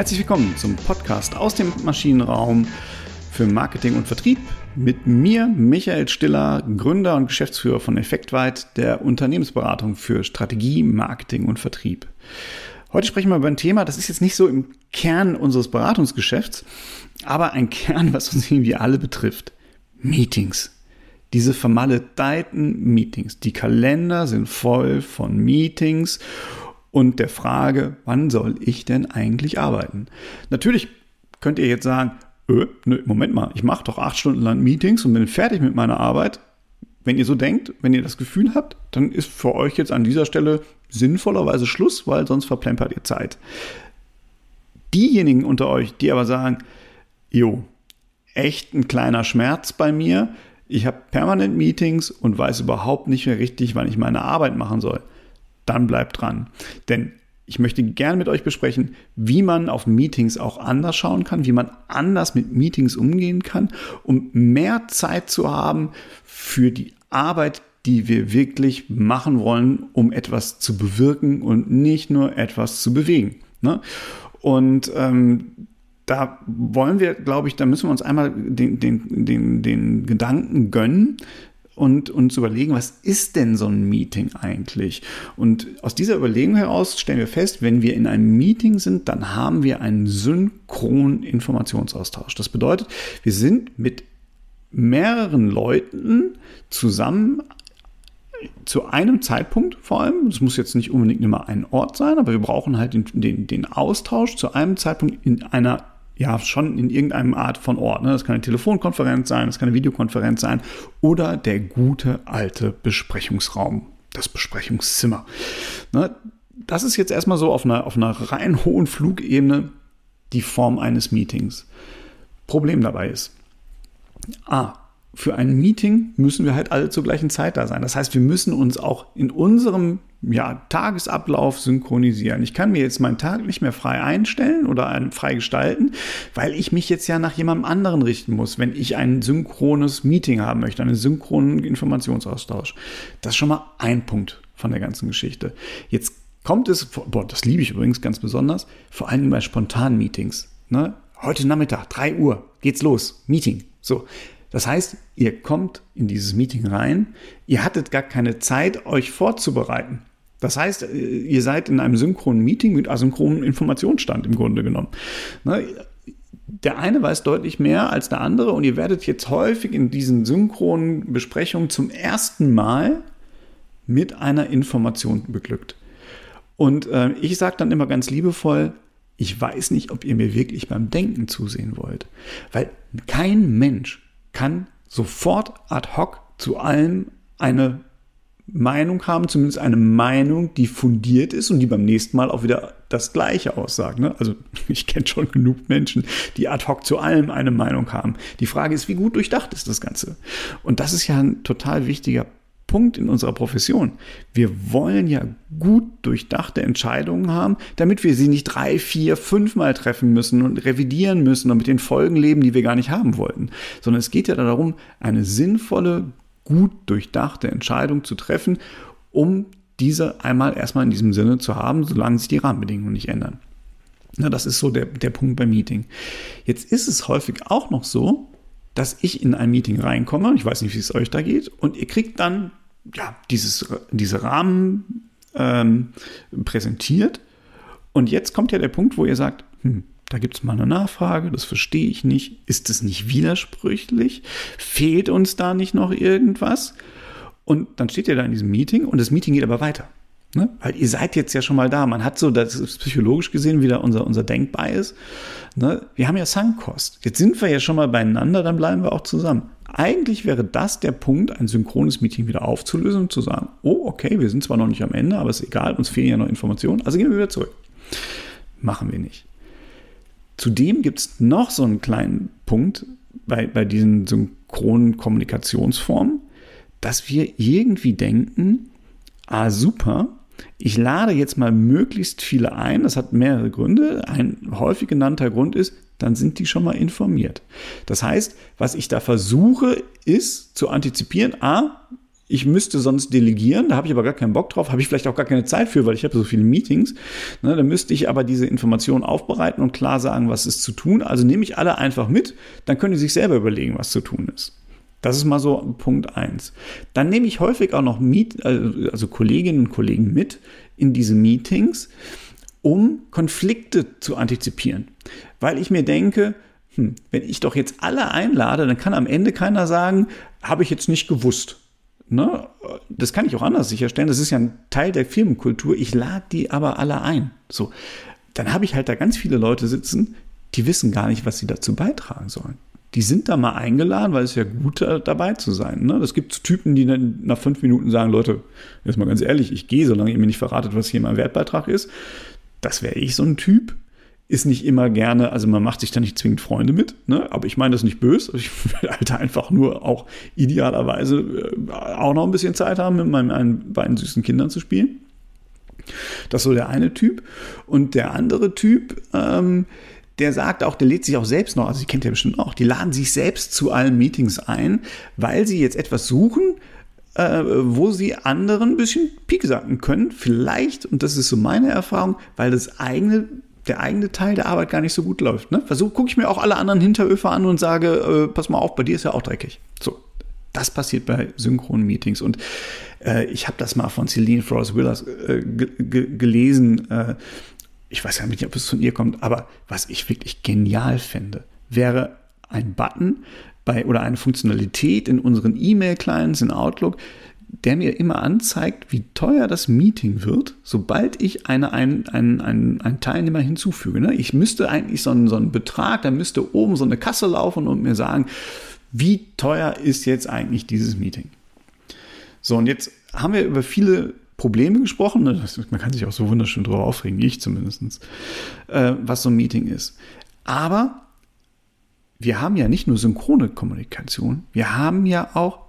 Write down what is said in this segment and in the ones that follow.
Herzlich willkommen zum Podcast aus dem Maschinenraum für Marketing und Vertrieb mit mir, Michael Stiller, Gründer und Geschäftsführer von Effektweit, der Unternehmensberatung für Strategie, Marketing und Vertrieb. Heute sprechen wir über ein Thema, das ist jetzt nicht so im Kern unseres Beratungsgeschäfts, aber ein Kern, was uns irgendwie alle betrifft. Meetings. Diese vermaledeiten Meetings. Die Kalender sind voll von Meetings und der Frage, wann soll ich denn eigentlich arbeiten? Natürlich könnt ihr jetzt sagen, öh, nö, Moment mal, ich mache doch acht Stunden lang Meetings und bin fertig mit meiner Arbeit. Wenn ihr so denkt, wenn ihr das Gefühl habt, dann ist für euch jetzt an dieser Stelle sinnvollerweise Schluss, weil sonst verplempert ihr Zeit. Diejenigen unter euch, die aber sagen, jo, echt ein kleiner Schmerz bei mir, ich habe permanent Meetings und weiß überhaupt nicht mehr richtig, wann ich meine Arbeit machen soll, dann bleibt dran. Denn ich möchte gerne mit euch besprechen, wie man auf Meetings auch anders schauen kann, wie man anders mit Meetings umgehen kann, um mehr Zeit zu haben für die Arbeit, die wir wirklich machen wollen, um etwas zu bewirken und nicht nur etwas zu bewegen. Ne? Und ähm, da wollen wir, glaube ich, da müssen wir uns einmal den, den, den, den Gedanken gönnen, und uns überlegen, was ist denn so ein Meeting eigentlich? Und aus dieser Überlegung heraus stellen wir fest, wenn wir in einem Meeting sind, dann haben wir einen synchronen Informationsaustausch. Das bedeutet, wir sind mit mehreren Leuten zusammen zu einem Zeitpunkt vor allem, es muss jetzt nicht unbedingt immer ein Ort sein, aber wir brauchen halt den, den, den Austausch zu einem Zeitpunkt in einer ja schon in irgendeinem Art von Ort. Ne? Das kann eine Telefonkonferenz sein, das kann eine Videokonferenz sein oder der gute alte Besprechungsraum, das Besprechungszimmer. Ne? Das ist jetzt erstmal so auf einer, auf einer rein hohen Flugebene die Form eines Meetings. Problem dabei ist, A, für ein Meeting müssen wir halt alle zur gleichen Zeit da sein. Das heißt, wir müssen uns auch in unserem ja, Tagesablauf synchronisieren. Ich kann mir jetzt meinen Tag nicht mehr frei einstellen oder frei gestalten, weil ich mich jetzt ja nach jemandem anderen richten muss, wenn ich ein synchrones Meeting haben möchte, einen synchronen Informationsaustausch. Das ist schon mal ein Punkt von der ganzen Geschichte. Jetzt kommt es, boah, das liebe ich übrigens ganz besonders, vor allem bei spontanen Meetings. Ne? Heute Nachmittag, 3 Uhr, geht's los, Meeting. So, das heißt, ihr kommt in dieses Meeting rein, ihr hattet gar keine Zeit, euch vorzubereiten. Das heißt, äh, ihr seid in einem synchronen Meeting mit asynchronen Informationsstand im Grunde genommen. Ne? Der eine weiß deutlich mehr als der andere und ihr werdet jetzt häufig in diesen synchronen Besprechungen zum ersten Mal mit einer Information beglückt. Und äh, ich sage dann immer ganz liebevoll, ich weiß nicht, ob ihr mir wirklich beim Denken zusehen wollt. Weil kein Mensch kann sofort ad hoc zu allem eine Meinung haben, zumindest eine Meinung, die fundiert ist und die beim nächsten Mal auch wieder das Gleiche aussagt. Ne? Also ich kenne schon genug Menschen, die ad hoc zu allem eine Meinung haben. Die Frage ist, wie gut durchdacht ist das Ganze? Und das ist ja ein total wichtiger Punkt in unserer Profession. Wir wollen ja gut durchdachte Entscheidungen haben, damit wir sie nicht drei, vier, fünfmal treffen müssen und revidieren müssen und mit den Folgen leben, die wir gar nicht haben wollten. Sondern es geht ja darum, eine sinnvolle, gut durchdachte Entscheidung zu treffen, um diese einmal erstmal in diesem Sinne zu haben, solange sich die Rahmenbedingungen nicht ändern. Na, das ist so der, der Punkt beim Meeting. Jetzt ist es häufig auch noch so, dass ich in ein Meeting reinkomme, ich weiß nicht, wie es euch da geht, und ihr kriegt dann ja, dieses, diese Rahmen ähm, präsentiert. Und jetzt kommt ja der Punkt, wo ihr sagt, hm, da gibt es mal eine Nachfrage, das verstehe ich nicht. Ist es nicht widersprüchlich? Fehlt uns da nicht noch irgendwas? Und dann steht ihr da in diesem Meeting und das Meeting geht aber weiter. Ne? Weil ihr seid jetzt ja schon mal da. Man hat so, das ist psychologisch gesehen wieder unser, unser Denkbias. Ne? Wir haben ja Sunkost. Jetzt sind wir ja schon mal beieinander, dann bleiben wir auch zusammen. Eigentlich wäre das der Punkt, ein synchrones Meeting wieder aufzulösen und zu sagen, oh, okay, wir sind zwar noch nicht am Ende, aber ist egal, uns fehlen ja noch Informationen, also gehen wir wieder zurück. Machen wir nicht. Zudem gibt es noch so einen kleinen Punkt bei, bei diesen synchronen Kommunikationsformen, dass wir irgendwie denken, ah super, ich lade jetzt mal möglichst viele ein. Das hat mehrere Gründe. Ein häufig genannter Grund ist, dann sind die schon mal informiert. Das heißt, was ich da versuche, ist zu antizipieren, a, Ich müsste sonst delegieren, da habe ich aber gar keinen Bock drauf, habe ich vielleicht auch gar keine Zeit für, weil ich habe so viele Meetings. Ne, dann müsste ich aber diese Informationen aufbereiten und klar sagen, was ist zu tun. Also nehme ich alle einfach mit, dann können die sich selber überlegen, was zu tun ist. Das ist mal so Punkt eins. Dann nehme ich häufig auch noch Meet, also Kolleginnen und Kollegen mit in diese Meetings, um Konflikte zu antizipieren. Weil ich mir denke, hm, wenn ich doch jetzt alle einlade, dann kann am Ende keiner sagen, habe ich jetzt nicht gewusst. Ne? Das kann ich auch anders sicherstellen. Das ist ja ein Teil der Firmenkultur. Ich lade die aber alle ein. So, dann habe ich halt da ganz viele Leute sitzen, die wissen gar nicht, was sie dazu beitragen sollen die sind da mal eingeladen, weil es ja gut dabei zu sein. Ne? Das gibt Typen, die dann nach fünf Minuten sagen, Leute, jetzt mal ganz ehrlich, ich gehe, solange ihr mir nicht verratet, was hier mein Wertbeitrag ist. Das wäre ich so ein Typ. Ist nicht immer gerne, also man macht sich da nicht zwingend Freunde mit, ne? aber ich meine das nicht böse. Ich will halt einfach nur auch idealerweise äh, auch noch ein bisschen Zeit haben, mit meinen beiden süßen Kindern zu spielen. Das ist so der eine Typ. Und der andere Typ, ähm, der sagt auch, der lädt sich auch selbst noch, also die kennt ihr bestimmt auch, die laden sich selbst zu allen Meetings ein, weil sie jetzt etwas suchen, äh, wo sie anderen ein bisschen pieksacken können. Vielleicht, und das ist so meine Erfahrung, weil das eigene der eigene Teil der Arbeit gar nicht so gut läuft. Ne? Versuch, gucke ich mir auch alle anderen Hinteröfer an und sage, äh, pass mal auf, bei dir ist ja auch dreckig. So, das passiert bei synchronen Meetings. Und äh, ich habe das mal von Celine Frost Willers äh, gelesen. Äh, ich weiß ja nicht, ob es von ihr kommt, aber was ich wirklich genial fände, wäre ein Button bei oder eine Funktionalität in unseren E-Mail-Clients in Outlook, der mir immer anzeigt, wie teuer das Meeting wird, sobald ich eine, einen, einen, einen, einen Teilnehmer hinzufüge. Ne? Ich müsste eigentlich so einen, so einen Betrag, da müsste oben so eine Kasse laufen und mir sagen, wie teuer ist jetzt eigentlich dieses Meeting? So, und jetzt haben wir über viele Probleme gesprochen. Ne? man kann sich auch so wunderschön darüber aufregen, ich zumindest, äh, was so ein Meeting ist. Aber wir haben ja nicht nur synchrone Kommunikation, wir haben ja auch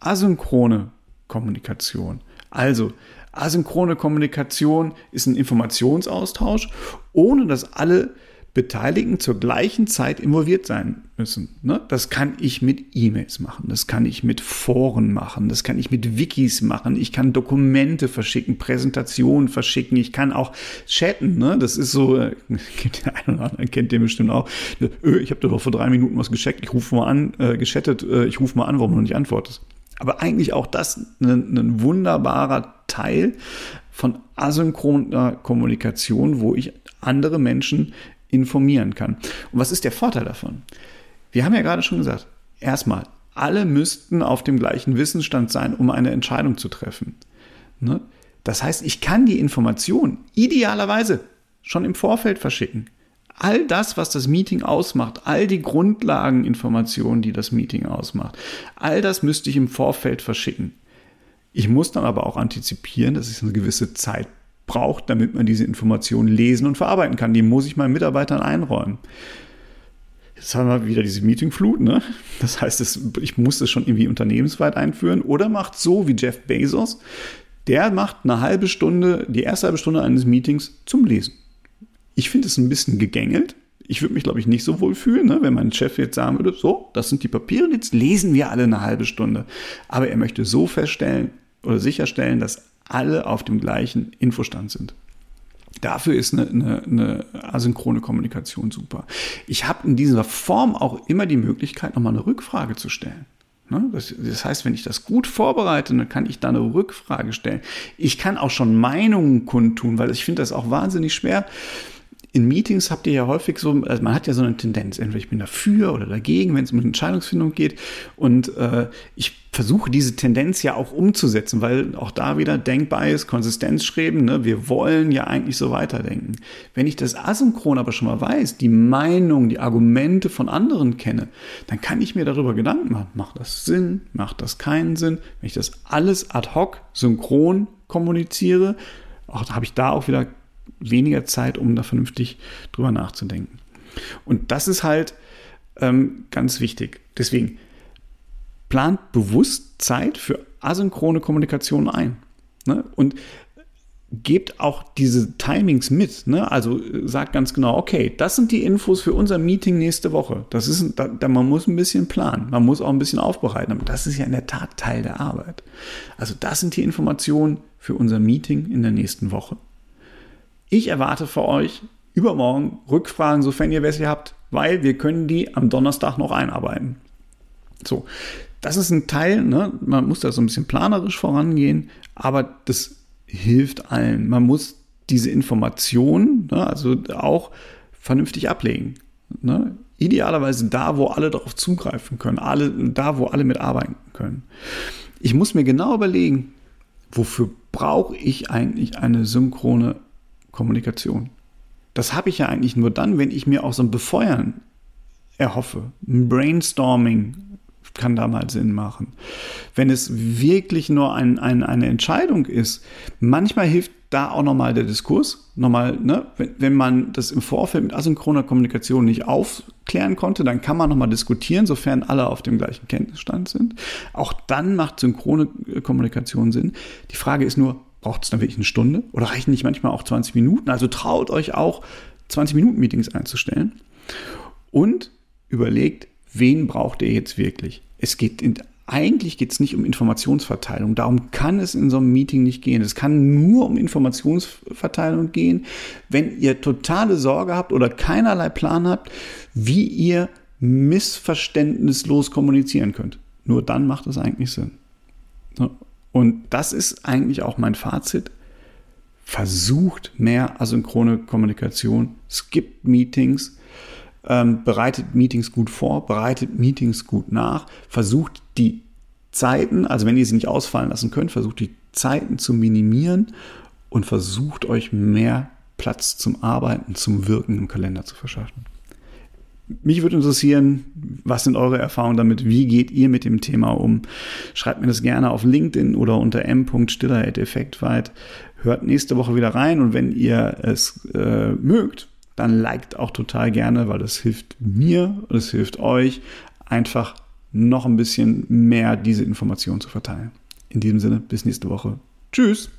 asynchrone Kommunikation. Also, asynchrone Kommunikation ist ein Informationsaustausch, ohne dass alle Beteiligten zur gleichen Zeit involviert sein müssen. Ne? Das kann ich mit E-Mails machen, das kann ich mit Foren machen, das kann ich mit Wikis machen, ich kann Dokumente verschicken, Präsentationen verschicken, ich kann auch chatten. Ne? Das ist so, äh, der eine oder andere kennt den bestimmt auch. Äh, ich habe dir doch vor drei Minuten was gescheckt, ich rufe mal an, äh, geschattet, ich rufe mal an, warum du nicht antwortest. Aber eigentlich auch das ein, ein wunderbarer Teil von asynchroner Kommunikation, wo ich andere Menschen informieren kann. Und was ist der Vorteil davon? Wir haben ja gerade schon gesagt, erstmal, alle müssten auf dem gleichen Wissensstand sein, um eine Entscheidung zu treffen. Ne? Das heißt, ich kann die Information idealerweise schon im Vorfeld verschicken. All das, was das Meeting ausmacht, all die Grundlageninformationen, die das Meeting ausmacht, all das müsste ich im Vorfeld verschicken. Ich muss dann aber auch antizipieren, dass es eine gewisse Zeit braucht, damit man diese Informationen lesen und verarbeiten kann. Die muss ich meinen Mitarbeitern einräumen. Jetzt haben wir wieder diese Meetingflut, ne? Das heißt, ich muss das schon irgendwie unternehmensweit einführen oder macht so wie Jeff Bezos, der macht eine halbe Stunde, die erste halbe Stunde eines Meetings zum Lesen. Ich finde es ein bisschen gegängelt. Ich würde mich, glaube ich, nicht so wohl fühlen, ne, wenn mein Chef jetzt sagen würde, so, das sind die Papiere, jetzt lesen wir alle eine halbe Stunde. Aber er möchte so feststellen oder sicherstellen, dass alle auf dem gleichen Infostand sind. Dafür ist eine, eine, eine asynchrone Kommunikation super. Ich habe in dieser Form auch immer die Möglichkeit, nochmal eine Rückfrage zu stellen. Ne? Das, das, heißt, wenn ich das gut vorbereite, dann kann ich da eine Rückfrage stellen. Ich kann auch schon Meinungen kundtun, weil ich finde das auch wahnsinnig schwer in Meetings habt ihr ja häufig so, also man hat ja so eine Tendenz, entweder ich bin dafür oder dagegen, wenn es um Entscheidungsfindung geht. Und äh, ich versuche diese Tendenz ja auch umzusetzen, weil auch da wieder denkbar ist, Konsistenz schreiben, ne? wir wollen ja eigentlich so weiterdenken. Wenn ich das asynchron aber schon mal weiß, die Meinung, die Argumente von anderen kenne, dann kann ich mir darüber Gedanken machen, macht das Sinn, macht das keinen Sinn? Wenn ich das alles ad hoc, synchron kommuniziere, auch habe ich da auch wieder weniger Zeit, um da vernünftig drüber nachzudenken. Und das ist halt ähm, ganz wichtig. Deswegen plant bewusst Zeit für asynchrone Kommunikation ein. Ne? Und gebt auch diese Timings mit. Ne? Also sagt ganz genau, okay, das sind die Infos für unser Meeting nächste Woche. Das ist, da, da, man muss ein bisschen planen, man muss auch ein bisschen aufbereiten. Aber das ist ja in der Tat Teil der Arbeit. Also das sind die Informationen für unser Meeting in der nächsten Woche. Ich erwarte für euch übermorgen Rückfragen, sofern ihr welche habt, weil wir können die am Donnerstag noch einarbeiten. So, das ist ein Teil, ne? man muss da so ein bisschen planerisch vorangehen, aber das hilft allen. Man muss diese Informationen ne, also auch vernünftig ablegen. Ne? Idealerweise da, wo alle darauf zugreifen können, alle, da, wo alle mitarbeiten können. Ich muss mir genau überlegen, wofür brauche ich eigentlich eine synchrone Kommunikation? Das habe ich ja eigentlich nur dann, wenn ich mir auch so ein Befeuern erhoffe, ein Brainstorming kann da mal Sinn machen. Wenn es wirklich nur ein, ein, eine Entscheidung ist, manchmal hilft da auch nochmal der Diskurs. Nochmal, ne, wenn, wenn man das im Vorfeld mit asynchroner Kommunikation nicht aufklären konnte, dann kann man nochmal diskutieren, sofern alle auf dem gleichen Kenntnisstand sind. Auch dann macht synchrone Kommunikation Sinn. Die Frage ist nur, braucht es dann wirklich eine Stunde oder reichen nicht manchmal auch 20 Minuten? Also traut euch auch 20 Minuten Meetings einzustellen und überlegt, wen braucht ihr jetzt wirklich? Es geht in, eigentlich geht es nicht um Informationsverteilung. Darum kann es in so einem Meeting nicht gehen. Es kann nur um Informationsverteilung gehen, wenn ihr totale Sorge habt oder keinerlei Plan habt, wie ihr missverständnislos kommunizieren könnt. Nur dann macht es eigentlich Sinn. Und das ist eigentlich auch mein Fazit. Versucht mehr asynchrone Kommunikation. Gibt Meetings, ähm, bereitet Meetings gut vor, bereitet Meetings gut nach, versucht die Zeiten, also wenn ihr sie nicht ausfallen lassen könnt, versucht die Zeiten zu minimieren und versucht euch mehr Platz zum Arbeiten, zum Wirken im Kalender zu verschaffen. Mich würde interessieren, was sind eure Erfahrungen damit? Wie geht ihr mit dem Thema um? Schreibt mir das gerne auf LinkedIn oder unter m.stiller.effektweit. Hört nächste Woche wieder rein und wenn ihr es äh, mögt, dann liked auch total gerne, weil das hilft mir und es hilft euch, einfach noch ein bisschen mehr diese Informationen zu verteilen. In diesem Sinne, bis nächste Woche. Tschüss!